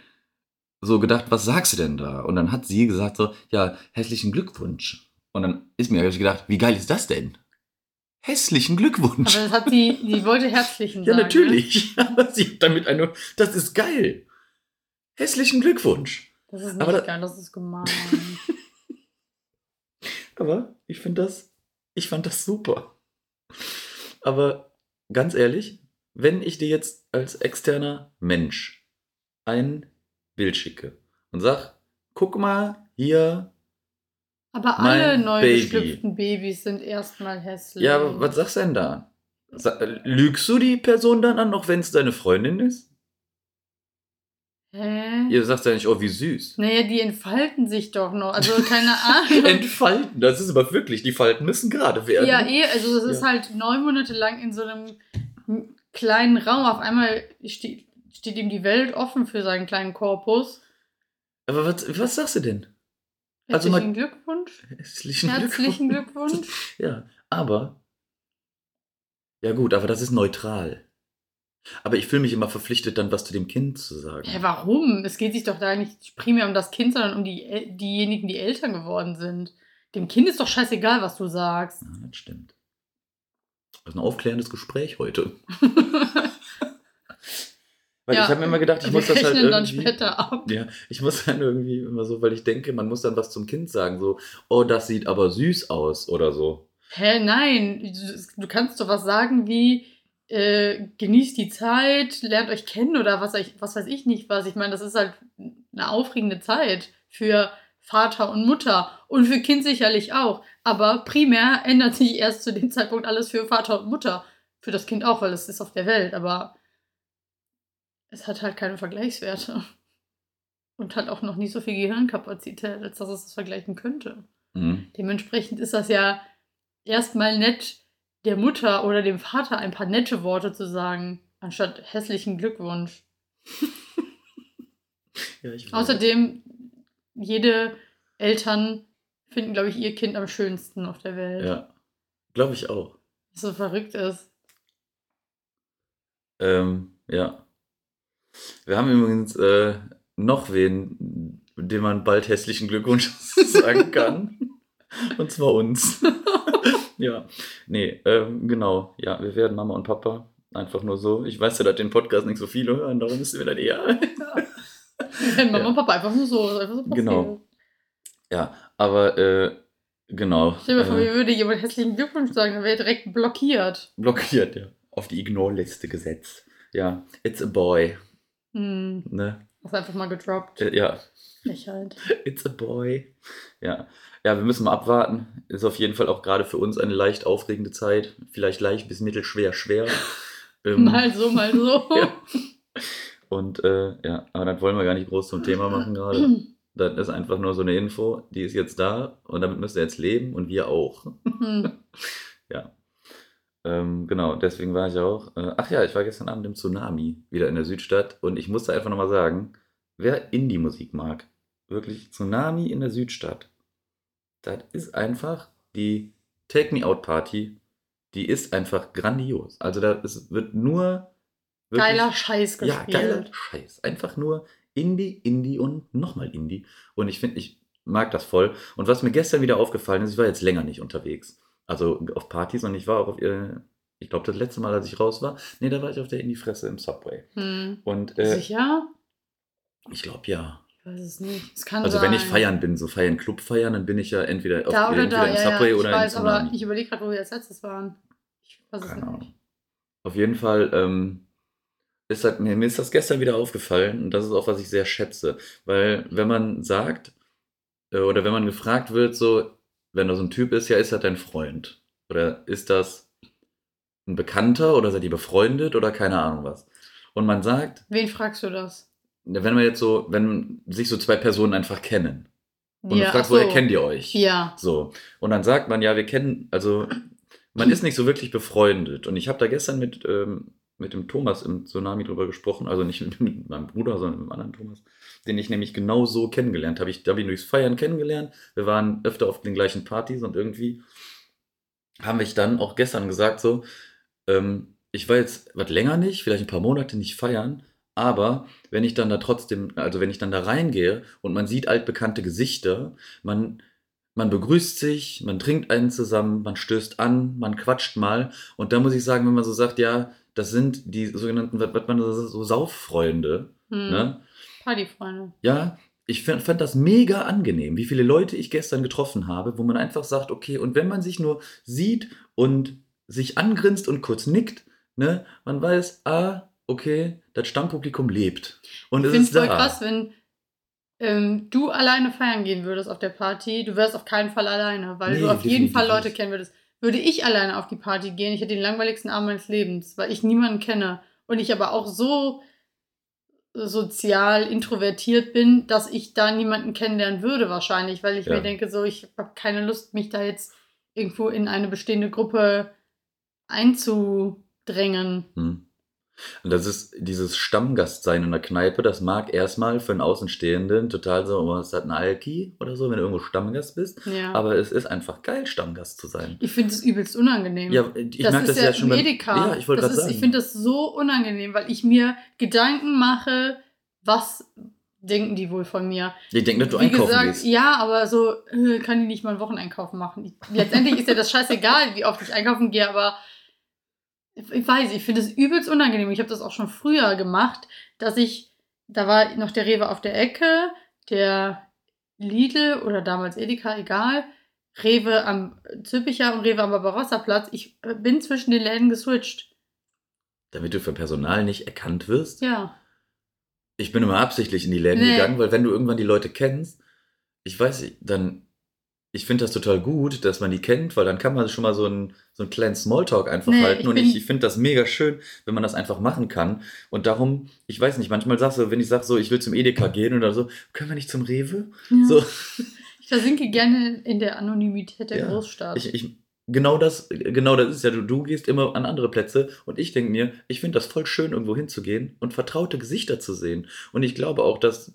so gedacht, was sagst du denn da? Und dann hat sie gesagt so, ja, hässlichen Glückwunsch. Und dann ist mir ich gedacht, wie geil ist das denn? Hässlichen Glückwunsch. aber das hat sie, die wollte herzlichen [LAUGHS] ja, sagen. natürlich. [LAUGHS] Aber sie hat damit eine, das ist geil. Hässlichen Glückwunsch. Das ist Aber nicht da- geil, das ist gemein. [LAUGHS] Aber ich finde das, ich fand das super. Aber ganz ehrlich, wenn ich dir jetzt als externer Mensch ein Bild schicke und sag, guck mal hier, Aber alle neu Baby. geschlüpften Babys sind erstmal hässlich. ja, aber was sagst du denn da? Lügst du die Person dann an, auch wenn es deine Freundin ist? Hä? Ihr sagt ja nicht, oh, wie süß. Naja, die entfalten sich doch noch. Also keine [LAUGHS] Ahnung. Entfalten, das ist aber wirklich, die Falten müssen gerade werden. ja, eh, also es ist Ja. halt neun Monate lang in so einem kleinen Raum. Auf einmal steht, steht ihm die Welt offen für seinen kleinen Korpus. Aber was, was sagst du denn? Also Herzlichen mal- Glückwunsch. Herzlichen, Herzlichen Glückwunsch. [LAUGHS] Ja, aber. Ja, gut, aber das ist neutral. Aber ich fühle mich immer verpflichtet, dann was zu dem Kind zu sagen. Ja, warum? Es geht sich doch da nicht primär um das Kind, sondern um die, diejenigen, die Eltern geworden sind. Dem Kind ist doch scheißegal, was du sagst. Ja, das stimmt. Das ist ein aufklärendes Gespräch heute. [LAUGHS] Weil Ja, ich habe mir immer gedacht, ich muss das halt rechnen dann irgendwie. später ab. Ja, ich muss dann irgendwie immer so, weil ich denke, man muss dann was zum Kind sagen, so, oh, das sieht aber süß aus oder so. Hä, nein. Du- Du kannst doch was sagen wie, äh, genießt die Zeit, lernt euch kennen oder was, ich- was weiß ich nicht was. Ich meine, das ist halt eine aufregende Zeit für Vater und Mutter und für Kind sicherlich auch. Aber primär ändert sich erst zu dem Zeitpunkt alles für Vater und Mutter. Für das Kind auch, weil es ist auf der Welt. Aber es hat halt keine Vergleichswerte. Und hat auch noch nicht so viel Gehirnkapazität, als dass es das vergleichen könnte. Mhm. Dementsprechend ist das ja erstmal nett, der Mutter oder dem Vater ein paar nette Worte zu sagen, anstatt hässlichen Glückwunsch. [LAUGHS] Ja. Außerdem, jede Eltern finden, glaube ich, ihr Kind am schönsten auf der Welt. Ja, glaube ich auch. Was so verrückt ist. Ähm, ja. Wir haben übrigens äh, noch wen, dem man bald hässlichen Glückwunsch [LAUGHS] sagen kann. [LAUGHS] Und zwar uns. Ja. Nee, ähm, genau. Ja, wir werden Mama und Papa. Einfach nur so. Ich weiß ja, dass den Podcast nicht so viele hören, darum müssen wir dann eher. Wenn Mama Ja. und Papa einfach nur so, einfach so. Genau. Ja, aber äh, genau. Stell dir mal vor, äh, mir würde jemand herzlichen Glückwunsch sagen, dann wäre er direkt blockiert. blockiert, ja. Auf die Ignore-Liste gesetzt. Ja, it's a boy. Hm, Ne? hast einfach mal gedroppt. Äh, Ja, Frechheit. [LAUGHS] it's a boy. Ja. Ja, wir müssen mal abwarten. Ist auf jeden Fall auch gerade für uns eine leicht aufregende Zeit. Vielleicht leicht bis mittelschwer schwer. [LAUGHS] Ähm, Mal so, mal [LAUGHS] so. Ja. Und äh, ja, aber das wollen wir gar nicht groß zum Thema machen gerade. [LAUGHS] Das ist einfach nur so eine Info, die ist jetzt da und damit müsst ihr jetzt leben und wir auch. Hm. Ja. Ähm, genau, deswegen war ich auch. Äh, ach ja, ich war gestern Abend im Tsunami wieder in der Südstadt und ich musste einfach nochmal sagen, wer Indie-Musik mag, wirklich Tsunami in der Südstadt, das ist einfach die Take Me Out Party, die ist einfach grandios. Also da es wird nur wirklich- Geiler Scheiß ja, gespielt. geiler Scheiß. Einfach nur Indie, Indie und nochmal Indie. Und ich finde, ich mag das voll. Und was mir gestern wieder aufgefallen ist, ich war jetzt länger nicht unterwegs. Also auf Partys und ich war auch auf, ich glaube, das letzte Mal, als ich raus war, nee, da war ich auf der Indie-Fresse im Subway. Hm. Und äh, Sicher? ich glaube, ja. Weiß es nicht. Es kann Also sein. wenn ich feiern bin, so feiern, Club feiern, dann bin ich ja entweder, auf, Da oder entweder da, im ja, Subway ja. Ich oder weiß, im aber Tsunami. ich überlege gerade, wo wir als letztes waren. Ich weiß es nicht. Auf jeden Fall ähm, ist halt, mir, mir ist das gestern wieder aufgefallen und das ist auch, was ich sehr schätze. Weil wenn man sagt, äh, oder wenn man gefragt wird, so, wenn da so ein Typ ist, ja, ist das dein Freund? Oder ist das ein Bekannter oder seid ihr befreundet oder keine Ahnung was? Und man sagt, Wen fragst du das? Wenn man jetzt so, wenn sich so zwei Personen einfach kennen und du ach fragst, so. woher kennt ihr euch? Ja. So. Und dann sagt man, ja, wir kennen, also man ist nicht so wirklich befreundet. Und ich habe da gestern mit, ähm, mit dem Thomas im Tsunami drüber gesprochen, also nicht mit, mit meinem Bruder, sondern mit dem anderen Thomas, den ich nämlich genau so kennengelernt habe. Ich habe ihn durchs Feiern kennengelernt. Wir waren öfter auf den gleichen Partys und irgendwie haben wir dann auch gestern gesagt, so, ähm, ich war jetzt was länger nicht, vielleicht ein paar Monate nicht feiern, aber wenn ich dann da trotzdem, also wenn ich dann da reingehe und man sieht altbekannte Gesichter, man, man begrüßt sich, man trinkt einen zusammen, man stößt an, man quatscht mal und da muss ich sagen, wenn man so sagt, ja, das sind die sogenannten, was man so Sauffreunde, Hm. ne? Partyfreunde. Ja, ich fand, fand das mega angenehm, wie viele Leute ich gestern getroffen habe, wo man einfach sagt, okay, und wenn man sich nur sieht und sich angrinst und kurz nickt, ne, man weiß, ah, okay, das Stammpublikum lebt. Und Ich es ist voll da. krass, wenn ähm, du alleine feiern gehen würdest auf der Party. Du wärst auf keinen Fall alleine, weil Nee, du auf jeden Fall Leute nicht. kennen würdest. Würde ich alleine auf die Party gehen, ich hätte den langweiligsten Abend meines Lebens, weil ich niemanden kenne. Und ich aber auch so sozial introvertiert bin, dass ich da niemanden kennenlernen würde wahrscheinlich, weil ich Ja. mir denke, so, ich habe keine Lust, mich da jetzt irgendwo in eine bestehende Gruppe einzudrängen. Hm. Und das ist dieses Stammgastsein in der Kneipe, das mag erstmal für einen Außenstehenden total so, oh, ist das ein Alki oder so, wenn du irgendwo Stammgast bist. Ja. Aber es ist einfach geil, Stammgast zu sein. ich finde es übelst unangenehm. Ja, ich das merke ist das ja, ja schon im beim-. Ja, ich wollte gerade sagen. Ich finde das so unangenehm, weil ich mir Gedanken mache, was denken die wohl von mir. ich denke, dass du Wie einkaufen gesagt, gehst. ja, aber so äh, kann ich nicht mal einen Wocheneinkaufen machen. Ich, letztendlich ist ja das scheißegal, wie oft ich einkaufen gehe, aber ich, weiß, ich finde es übelst unangenehm. Ich habe das auch schon früher gemacht, dass ich, da war noch der Rewe auf der Ecke, der Lidl oder damals Edeka, egal, Rewe am Züppicher und Rewe am Barbarossa-Platz. Ich äh, bin zwischen den Läden geswitcht. Damit du für Personal nicht erkannt wirst. Ja. Ich bin immer absichtlich in die Läden Nee. gegangen, weil wenn du irgendwann die Leute kennst, ich weiß nicht, dann, ich finde das total gut, dass man die kennt, weil dann kann man schon mal so einen, so einen kleinen Smalltalk einfach Nee, halten. ich Und ich, ich finde das mega schön, wenn man das einfach machen kann. Und darum, ich weiß nicht, manchmal sagst du, wenn ich sage so, ich will zum Edeka gehen oder so, können wir nicht zum Rewe? ja. So, [LAUGHS] Ich versinke gerne in der Anonymität der Ja. Großstadt. ich, ich, genau das, genau das ist ja, du, du gehst immer an andere Plätze und ich denke mir, ich finde das voll schön, irgendwo hinzugehen und vertraute Gesichter zu sehen. Und ich glaube auch, dass,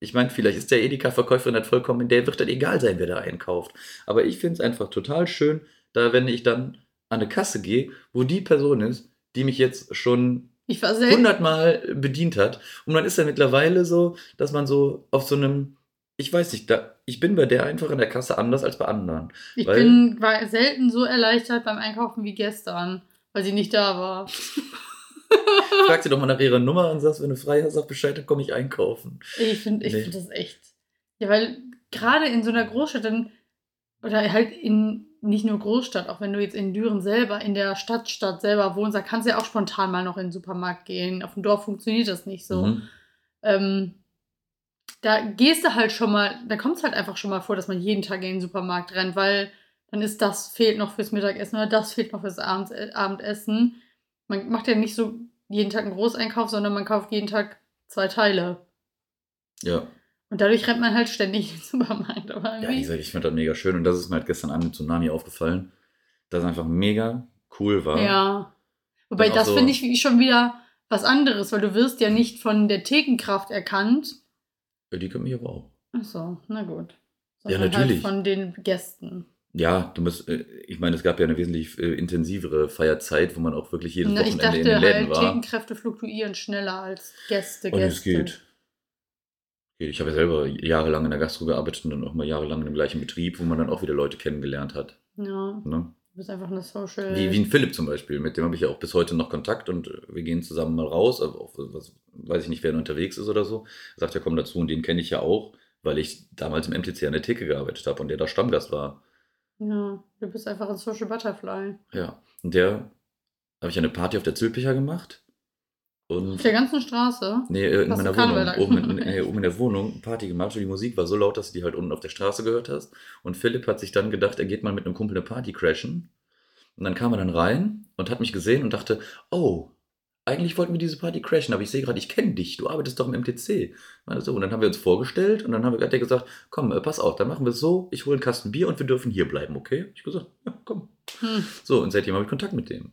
ich meine, vielleicht ist der Edeka-Verkäuferin halt vollkommen, der wird dann egal sein, wer da einkauft. Aber ich finde es einfach total schön, da wenn ich dann an eine Kasse gehe, wo die Person ist, die mich jetzt schon hundertmal bedient hat. Und man ist ja mittlerweile so, dass man so auf so einem, ich weiß nicht, da, ich bin bei der einfach an der Kasse anders als bei anderen. Ich bin, selten so erleichtert beim Einkaufen wie gestern, weil sie nicht da war. [LAUGHS] Frag sie doch mal nach ihrer Nummer und sagst, wenn du frei hast, sag Bescheid, dann komme ich einkaufen. Ich finde ich Nee. find das echt. Ja, weil gerade in so einer Großstadt dann, oder halt in nicht nur Großstadt, auch wenn du jetzt in Düren selber, in der Stadtstadt selber wohnst, da kannst du ja auch spontan mal noch in den Supermarkt gehen. Auf dem Dorf funktioniert das nicht so. Mhm. Ähm, da gehst du halt schon mal, da kommt es halt einfach schon mal vor, dass man jeden Tag in den Supermarkt rennt, weil dann ist das fehlt noch fürs Mittagessen oder das fehlt noch fürs äh, Abendessen. Man macht ja nicht so jeden Tag einen Großeinkauf, sondern man kauft jeden Tag zwei Teile. Ja. Und dadurch rennt man halt ständig [LAUGHS] in den Supermarkt. Aber Ja, wie irgendwie, gesagt, ich fand das mega schön und das ist mir halt gestern Abend mit Tsunami aufgefallen, dass es einfach mega cool war. ja. Wobei das so- finde ich schon wieder was anderes, weil du wirst ja nicht von der Thekenkraft erkannt. Ja, Die können mich aber auch. Achso, na gut. Ja, Sondern natürlich. Halt von den Gästen. Ja, du musst, äh, ich meine, es gab ja eine wesentlich äh, intensivere Feierzeit, wo man auch wirklich jedes Na, ich Wochenende in dachte den Läden halt, war. Thekenkräfte fluktuieren schneller als Gäste. Und es geht. Ich habe ja selber jahrelang in der Gastro gearbeitet und dann auch mal jahrelang in dem gleichen Betrieb, wo man dann auch wieder Leute kennengelernt hat. Ja, Ne? du bist einfach eine Social. Wie, wie ein Philipp zum Beispiel, mit dem habe ich ja auch bis heute noch Kontakt und äh, wir gehen zusammen mal raus, aber auch, was, weiß ich nicht, wer unterwegs ist oder so. Er sagt, ja, komm dazu und den kenne ich ja auch, weil ich damals im MTC an der Theke gearbeitet habe und der da Stammgast war. Ja, du bist einfach ein Social Butterfly. Ja. Und der habe ich eine Party auf der Zülpicher gemacht. Und Auf der ganzen Straße. Nee, äh, in Hast meiner Wohnung. Oben in, nee, oben in der Wohnung Party gemacht und die Musik war so laut, dass du die halt unten auf der Straße gehört hast. Und Philipp hat sich dann gedacht, er geht mal mit einem Kumpel eine Party crashen. Und dann kam er dann rein und hat mich gesehen und dachte, oh, eigentlich wollten wir diese Party crashen, aber ich sehe gerade, ich kenne dich, du arbeitest doch im MTC. Meine so, und dann haben wir uns vorgestellt und dann haben wir, hat er gesagt, komm, äh, pass auf, dann machen wir es so, ich hole einen Kasten Bier und wir dürfen hier bleiben, okay? Ich gesagt, ja, komm. Hm. So, und seitdem habe ich Kontakt mit dem.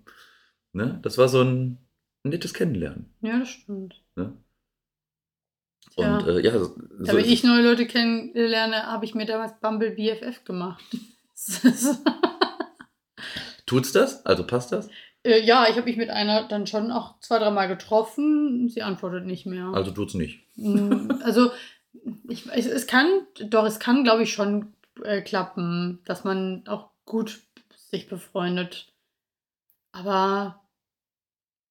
Ne? Das war so ein nettes Kennenlernen. Ja, das stimmt. Ne? Und äh, ja, so Damit ich neue Leute kennenlerne, habe ich mir damals Bumble BFF gemacht. [LAUGHS] Tut's das? Also passt das? Äh, ja, ich habe mich mit einer dann schon auch zwei, dreimal getroffen. Sie antwortet nicht mehr. Also tut's nicht. Mm, Also, ich, es, es kann, doch, es kann, glaube ich, schon äh, klappen, dass man auch gut sich befreundet. Aber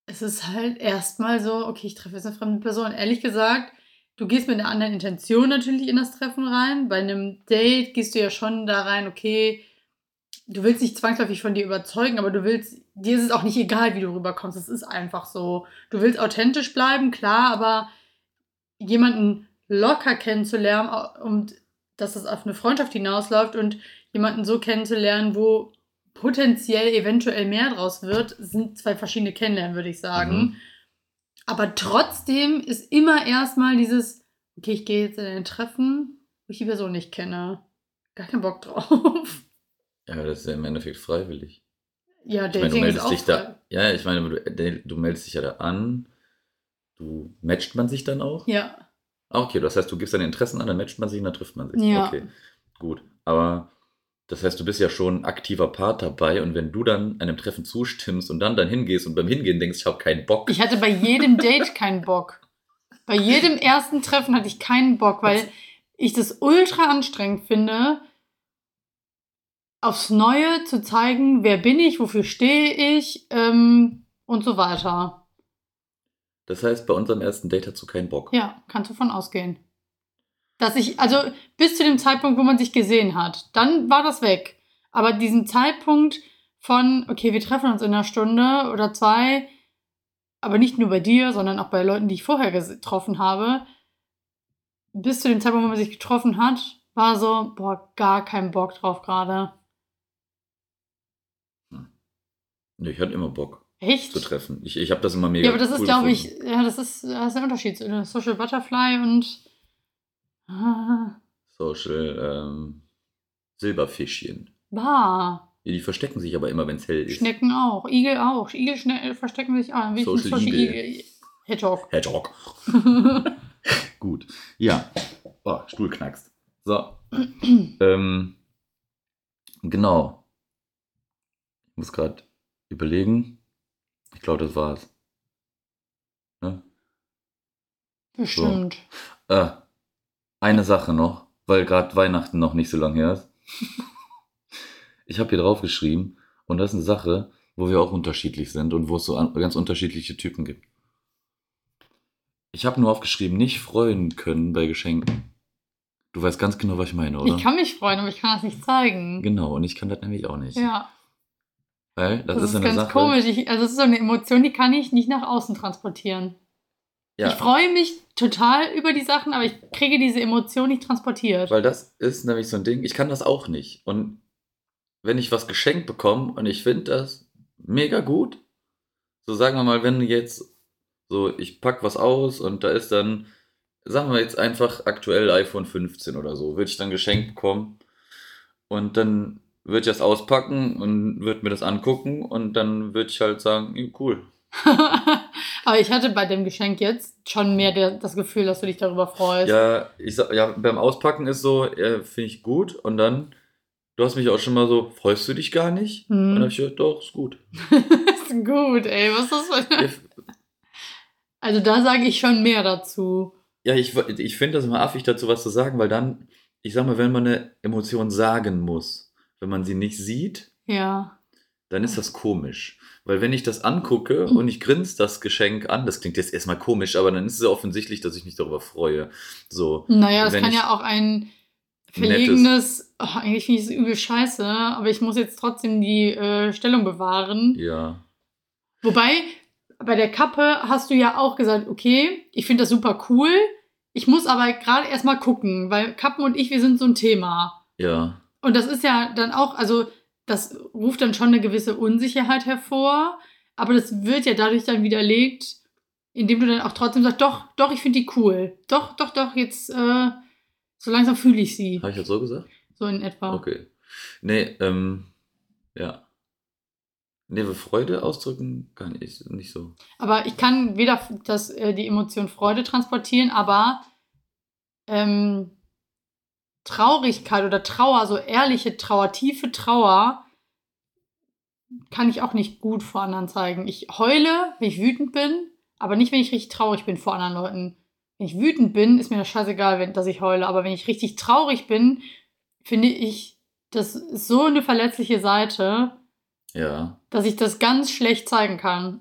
es ist halt erstmal so, okay, ich treffe jetzt eine fremde Person. Ehrlich gesagt, du gehst mit einer anderen Intention natürlich in das Treffen rein. Bei einem Date gehst du ja schon da rein, okay, du willst nicht zwangsläufig von dir überzeugen, aber du willst, dir ist es auch nicht egal, wie du rüberkommst. Es ist einfach so. Du willst authentisch bleiben, klar, aber jemanden locker kennenzulernen und dass es auf eine Freundschaft hinausläuft und jemanden so kennenzulernen, wo potenziell eventuell mehr draus wird, sind zwei verschiedene Kennenlernen, würde ich sagen. Mhm. Aber trotzdem ist immer erstmal dieses, okay, ich gehe jetzt in ein Treffen, wo ich die Person nicht kenne. Gar keinen Bock drauf. Ja, das ist ja im Endeffekt freiwillig. Ja, Ich meine, du Dating ist meldest auch dich da. Ja, ich meine, du, du meldest dich ja da an. Du matcht man sich dann auch? Ja, Ah, okay, das heißt, du gibst deine Interessen an, dann matcht man sich und dann trifft man sich. Ja. Okay, gut. Aber das heißt, du bist ja schon ein aktiver Part dabei und wenn du dann einem Treffen zustimmst und dann dann hingehst und beim Hingehen denkst, ich habe keinen Bock. ich hatte bei jedem Date keinen Bock. Bei jedem ersten Treffen hatte ich keinen Bock, weil ich das ultra anstrengend finde, aufs Neue zu zeigen, wer bin ich, wofür stehe ich ähm, und so weiter. Das heißt, bei unserem ersten Date hast du keinen Bock. Ja, kannst du von ausgehen. Dass ich, also bis zu dem Zeitpunkt, wo man sich gesehen hat, dann war das weg. Aber diesen Zeitpunkt von, okay, wir treffen uns in einer Stunde oder zwei, aber nicht nur bei dir, sondern auch bei Leuten, die ich vorher getroffen habe, bis zu dem Zeitpunkt, wo man sich getroffen hat, war so, boah, gar kein Bock drauf gerade. Nee, ich hatte immer Bock Echt? zu treffen. Ich, ich habe das immer mega Ja, aber das ist, cool glaube gefunden. ich, ja, das ist, das ist ein Unterschied zwischen Social Butterfly und ah, Social ähm, Silberfischchen. Bah. Ja, die verstecken sich aber immer, wenn es hell ist. Schnecken auch, Igel auch. Igel schne verstecken sich auch. Wie Social Social Igel. Igel. Hedgehog. Hedgehog. [LAUGHS] Gut. Ja. Oh, Stuhl knackst. So. ähm, genau. Ich muss gerade überlegen. Ich glaube, das war's. Ne? Bestimmt. Äh, eine Sache noch, weil gerade Weihnachten noch nicht so lange her ist. [LAUGHS] ich habe hier drauf geschrieben und das ist eine Sache, wo wir auch unterschiedlich sind und wo es so an, ganz unterschiedliche Typen gibt. Ich habe nur aufgeschrieben, nicht freuen können bei Geschenken. Du weißt ganz genau, was ich meine, oder? Ich kann mich freuen, aber ich kann das nicht zeigen. genau, und ich kann das nämlich auch nicht. Ja, Weil das, das, ist ist, eine ganz Sache. komisch. Ich, also, das ist so eine Emotion, die kann ich nicht nach außen transportieren. Ja, Ich freue mich total über die Sachen, aber ich kriege diese Emotion nicht transportiert. weil das ist nämlich so ein Ding, ich kann das auch nicht. Und wenn ich was geschenkt bekomme und ich finde das mega gut, so sagen wir mal, wenn jetzt so, ich pack was aus und da ist dann, sagen wir jetzt einfach aktuell iPhone 15 oder so, würde ich dann geschenkt bekommen und dann würde ich das auspacken und würde mir das angucken und dann würde ich halt sagen, cool. [LAUGHS] aber ich hatte bei dem Geschenk jetzt schon mehr der, das Gefühl, dass du dich darüber freust. Ja, ich sag, ja, beim Auspacken ist so, ja, finde ich gut und dann, du hast mich auch schon mal so, freust du dich gar nicht? Hm. Und dann hab ich gesagt, doch, ist gut. [LAUGHS] ist gut, ey. Was ist das für eine... Also da sage ich schon mehr dazu. Ja, ich, ich finde das immer affig, dazu was zu sagen, weil dann, ich sag mal, wenn man eine Emotion sagen muss, wenn man sie nicht sieht, Ja. dann ist das komisch. Weil wenn ich das angucke und ich grinse das Geschenk an, das klingt jetzt erstmal komisch, aber dann ist es ja offensichtlich, dass ich mich darüber freue. So. Naja, das kann ja auch ein verlegenes, oh, eigentlich finde ich es übel scheiße, aber ich muss jetzt trotzdem die äh, Stellung bewahren. Ja. Wobei, bei der Kappe hast du ja auch gesagt, okay, ich finde das super cool. Ich muss aber gerade erstmal gucken, weil Kappen und ich, wir sind so ein Thema. Ja. Und das ist ja dann auch, also das ruft dann schon eine gewisse Unsicherheit hervor, aber das wird ja dadurch dann widerlegt, indem du dann auch trotzdem sagst, doch, doch, ich finde die cool. Doch, doch, doch, jetzt, äh, so langsam fühle ich sie. Habe ich das so gesagt? So in etwa. Okay. Nee, ähm, ja. Nee, Freude ausdrücken kann ich nicht so. Aber ich kann weder das, äh, die Emotion Freude transportieren, aber ähm, Traurigkeit oder Trauer, so ehrliche Trauer, tiefe Trauer, kann ich auch nicht gut vor anderen zeigen. Ich heule, wenn ich wütend bin, aber nicht, wenn ich richtig traurig bin vor anderen Leuten. Wenn ich wütend bin, ist mir das scheißegal, wenn, dass ich heule. Aber wenn ich richtig traurig bin, finde ich, das ist so eine verletzliche Seite, Ja. dass ich das ganz schlecht zeigen kann.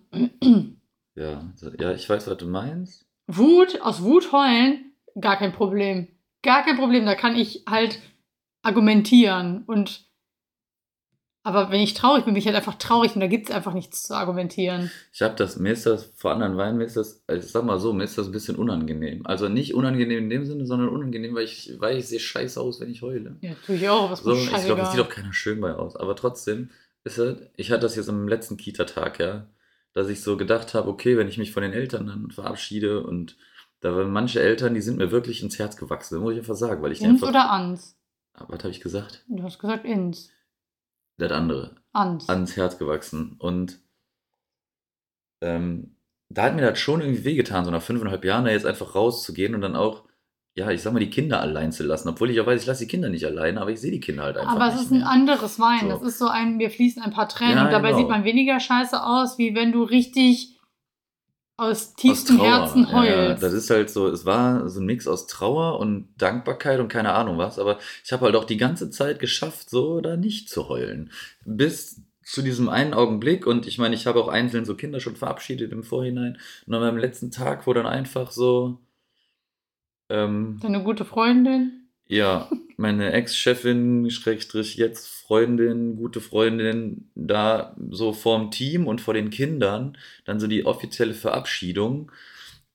Ja. Ja, ich weiß, was du meinst. Wut, aus Wut heulen, gar kein Problem. Gar kein Problem. Da kann ich halt argumentieren. Und aber wenn ich traurig bin, bin ich halt einfach traurig und da gibt es einfach nichts zu argumentieren. Ich habe das, mir ist das vor anderen Weinen, mir ist das, also ich sag mal so, mir ist das ein bisschen unangenehm. Also nicht unangenehm in dem Sinne, sondern unangenehm, weil ich, weil ich sehe scheiße aus, wenn ich heule. Ja, tue ich auch. Was So, ich glaube, das sieht auch keiner schön bei aus. Aber trotzdem ist halt, ich hatte das jetzt am letzten Kita-Tag, ja, dass ich so gedacht habe, okay, wenn ich mich von den Eltern dann verabschiede und da waren manche Eltern, die sind mir wirklich ins Herz gewachsen, muss ich einfach sagen, weil ich Ins einfach. oder ans? Was habe ich gesagt? Du hast gesagt ins. Das andere. Ans. ans Herz gewachsen. Und ähm, da hat mir das schon irgendwie wehgetan, so nach fünfeinhalb Jahren da jetzt einfach rauszugehen und dann auch, ja, ich sag mal, die Kinder allein zu lassen. Obwohl ich auch weiß, ich lasse die Kinder nicht alleine, aber ich sehe die Kinder halt einfach Aber es ist ein mehr. anderes Wein. So. Das ist so ein, mir fließen ein paar Tränen. Ja, und dabei genau. sieht man weniger scheiße aus, wie wenn du richtig aus tiefstem Trauer. Herzen Ja, heulst. das ist halt so, es war so ein Mix aus Trauer und Dankbarkeit und keine Ahnung was, aber ich habe halt auch die ganze Zeit geschafft, so da nicht zu heulen. Bis zu diesem einen Augenblick und ich meine, ich habe auch einzeln so Kinder schon verabschiedet im Vorhinein und dann beim letzten Tag, wo dann einfach so, ähm, Deine gute Freundin. ja, [LAUGHS] meine Ex-Chefin, Schrägstrich jetzt Freundin, gute Freundin, da so vorm Team und vor den Kindern, dann so die offizielle Verabschiedung.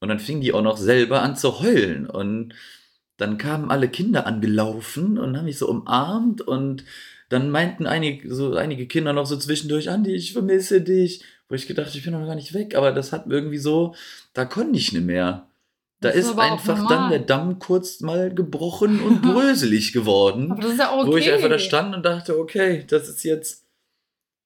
Und dann fing die auch noch selber an zu heulen. Und dann kamen alle Kinder angelaufen und haben mich so umarmt. Und dann meinten einige, so einige Kinder noch so zwischendurch, Andi, ich vermisse dich. Wo ich gedacht, ich bin noch gar nicht weg. Aber das hat irgendwie so, da konnte ich nicht mehr. Da Das ist ist einfach dann der Damm kurz mal gebrochen und [LAUGHS] bröselig geworden. Aber das ist ja okay. Wo ich einfach da stand und dachte, okay, das ist jetzt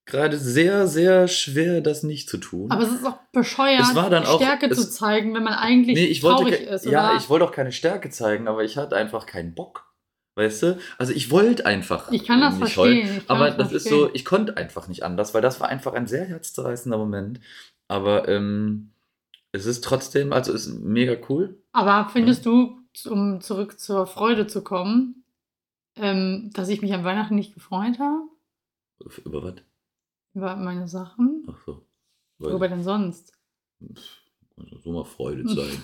gerade sehr, sehr schwer, das nicht zu tun. Aber es ist auch bescheuert, Es war dann auch- Stärke es- zu zeigen, wenn man eigentlich nee, ich wollte, traurig ke- ist. ja, oder? ich wollte auch keine Stärke zeigen, aber ich hatte einfach keinen Bock. Weißt du? Also ich wollte einfach Ich kann das nicht verstehen. heulen. Aber das das ist verstehen. so, ich konnte einfach nicht anders, weil das war einfach ein sehr herzzerreißender Moment. Aber ähm, es ist trotzdem, also es ist mega cool. Aber findest du, um zurück zur Freude zu kommen, ähm, dass ich mich an Weihnachten nicht gefreut habe? Über was? Über meine Sachen? Ach so. Worüber denn sonst? Also so mal Freude [LAUGHS] zeigen.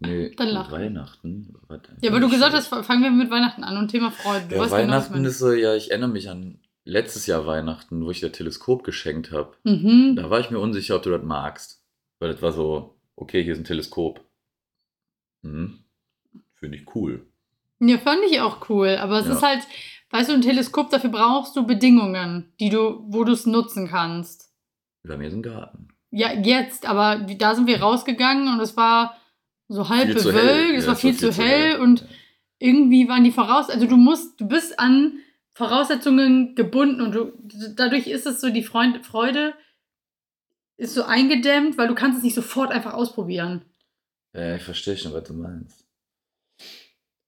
Nee, Dann lachen. Weihnachten. Warte. Ja, aber du gesagt hast, fangen wir mit Weihnachten an und Thema Freude. Du Ja, genau, Weihnachten meine. ist so, ja, ich erinnere mich an letztes Jahr Weihnachten, wo ich dir Teleskop geschenkt habe. Mhm. Da war ich mir unsicher, ob du das magst. Weil das war so, okay, hier ist ein Teleskop. Mhm. Finde ich cool. Ja, fand ich auch cool. Aber es Ja. ist halt, weißt du, ein Teleskop, dafür brauchst du Bedingungen, die du, wo du es nutzen kannst. Bei mir ist ein Garten. Ja, jetzt, aber da sind wir rausgegangen und es war so halb Viel bewölkt, hell. es Ja, war es viel, zu hell, und irgendwie waren die Voraus... Also du musst, du bist an Voraussetzungen gebunden und du, dadurch ist es so, die Freund, Freude ist so eingedämmt, weil du kannst es nicht sofort einfach ausprobieren. Ja, ich verstehe schon, was du meinst.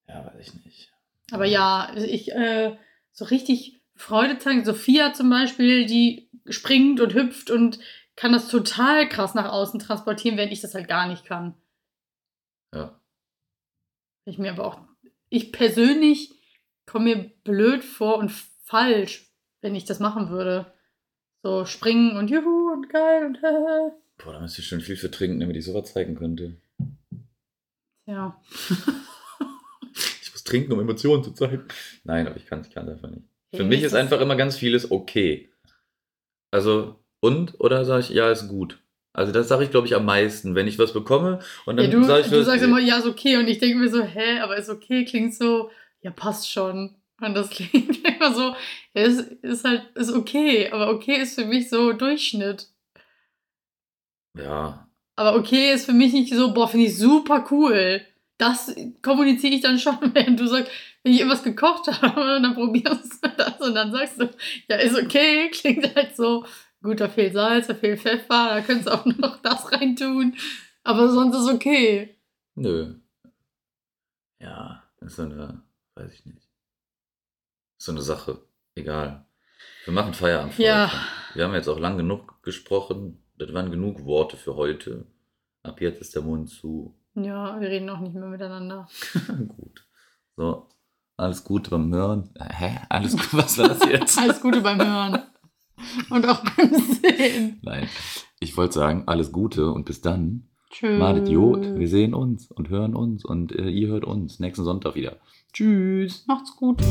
Ja, weiß ich nicht. Aber ja, ich, äh, so richtig Freude zeigen. Sophia zum Beispiel, die springt und hüpft und kann das total krass nach außen transportieren, während ich das halt gar nicht kann. Ja. Ich mir aber auch, ich persönlich komme mir blöd vor und falsch, wenn ich das machen würde. So springen und juhu und geil und äh. [LAUGHS] Boah, da müsste ich schon viel für trinken, damit ich sowas zeigen könnte. Ja. [LAUGHS] Ich muss trinken, um Emotionen zu zeigen. Nein, aber ich kann es einfach nicht. Für Hey, mich ist einfach immer ganz vieles okay. Also, und? Oder sage ich, ja, ist gut. Also, das sage ich, glaube ich, am meisten. Wenn ich was bekomme und ja dann du, sage ich, du was- sagst immer, ja, ist okay. Und ich denke mir so, hä, aber ist okay, klingt so, ja, passt schon. Und das [LAUGHS] klingt immer so, ja, ist, halt, ist okay. Aber okay ist für mich so Durchschnitt. ja, Aber okay ist für mich nicht so, boah, finde ich super cool. Das kommuniziere ich dann schon, [LAUGHS] wenn du sagst, wenn ich irgendwas gekocht habe und dann probierst du das und dann sagst du, ja, ist okay, klingt halt so, gut, da fehlt Salz, da fehlt Pfeffer, da könntest du auch noch [LAUGHS] das reintun. Aber sonst ist okay. nö. Ja, ist so eine, weiß ich nicht. So eine Sache. Egal. Wir machen Feierabend. für Ja. heute. Wir haben jetzt auch lang genug gesprochen. Das waren genug Worte für heute. Ab jetzt ist der Mund zu. Ja, wir reden auch nicht mehr miteinander. [LAUGHS] Gut. So, alles Gute beim Hören. Hä? Alles gut, was war das jetzt? [LAUGHS] Alles Gute beim Hören. Und auch beim Sehen. Nein. Ich wollte sagen, alles Gute und bis dann. Tschüss. Madet Jod. Wir sehen uns und hören uns und äh, ihr hört uns nächsten Sonntag wieder. Tschüss. Macht's gut.